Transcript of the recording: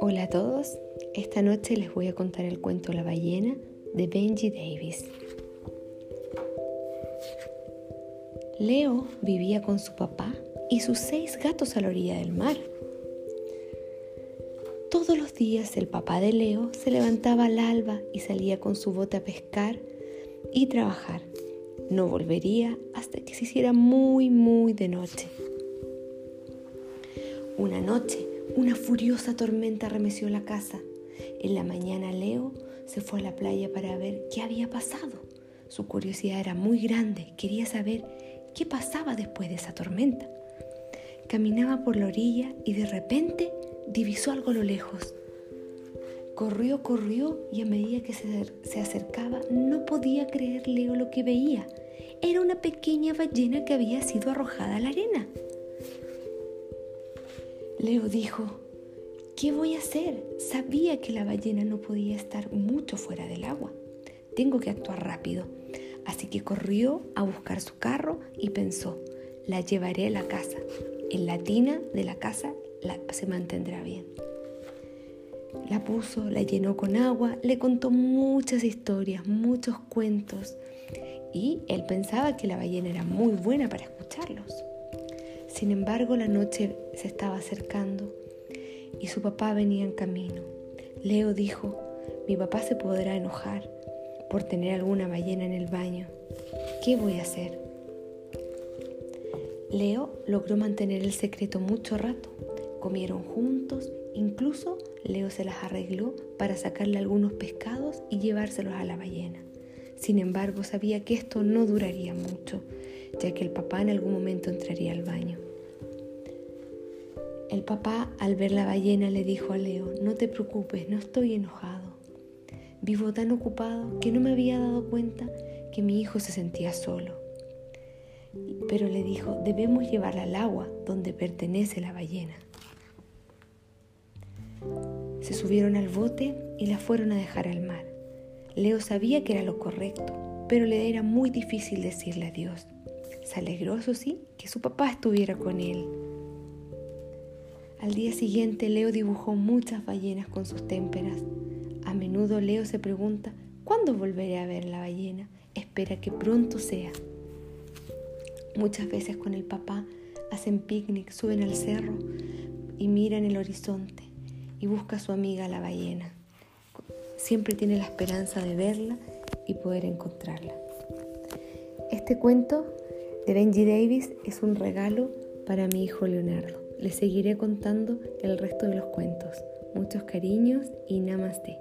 a todos, esta noche les voy a contar el cuento La ballena de Benji Davis. Leo vivía con su papá y sus seis gatos a la orilla del mar. Todos los días el papá de Leo se levantaba al alba y salía con su bote a pescar y trabajar. No volvería hasta que se hiciera muy, muy de noche. Una noche, una furiosa tormenta remeció la casa. En la mañana Leo se fue a la playa para ver qué había pasado. Su curiosidad era muy grande, quería saber qué pasaba después de esa tormenta. Caminaba por la orilla y de repente divisó algo a lo lejos. Corrió, corrió y a medida que se, acercaba no podía creer Leo lo que veía. Era una pequeña ballena que había sido arrojada a la arena. Leo dijo, ¿qué voy a hacer? Sabía que la ballena no podía estar mucho fuera del agua. Tengo que actuar rápido. Así que corrió a buscar su carro y pensó, la llevaré a la casa. En la tina de la casa se mantendrá bien. La puso, la llenó con agua, le contó muchas historias, muchos cuentos y él pensaba que la ballena era muy buena para escucharlos. Sin embargo, la noche se estaba acercando y su papá venía en camino. Leo dijo, mi papá se podrá enojar por tener alguna ballena en el baño. ¿Qué voy a hacer? Leo logró mantener el secreto mucho rato. Comieron juntos, incluso Leo se las arregló para sacarle algunos pescados y llevárselos a la ballena. Sin embargo, sabía que esto no duraría mucho, ya que el papá en algún momento entraría al baño. El papá, al ver la ballena, le dijo a Leo, no te preocupes, no estoy enojado. Vivo tan ocupado que no me había dado cuenta que mi hijo se sentía solo. Pero le dijo, debemos llevarla al agua donde pertenece la ballena. Se subieron al bote y la fueron a dejar al mar. Leo sabía que era lo correcto, pero le era muy difícil decirle adiós. Se alegró, eso sí, que su papá estuviera con él. Al día siguiente Leo dibujó muchas ballenas con sus témperas. A menudo Leo se pregunta, ¿cuándo volveré a ver la ballena? Espera que pronto sea. Muchas veces con el papá hacen picnic, suben al cerro y miran el horizonte y busca a su amiga la ballena. Siempre tiene la esperanza de verla y poder encontrarla. Este cuento de Benji Davis es un regalo para mi hijo Leonardo. Le seguiré contando el resto de los cuentos. Muchos cariños y namaste.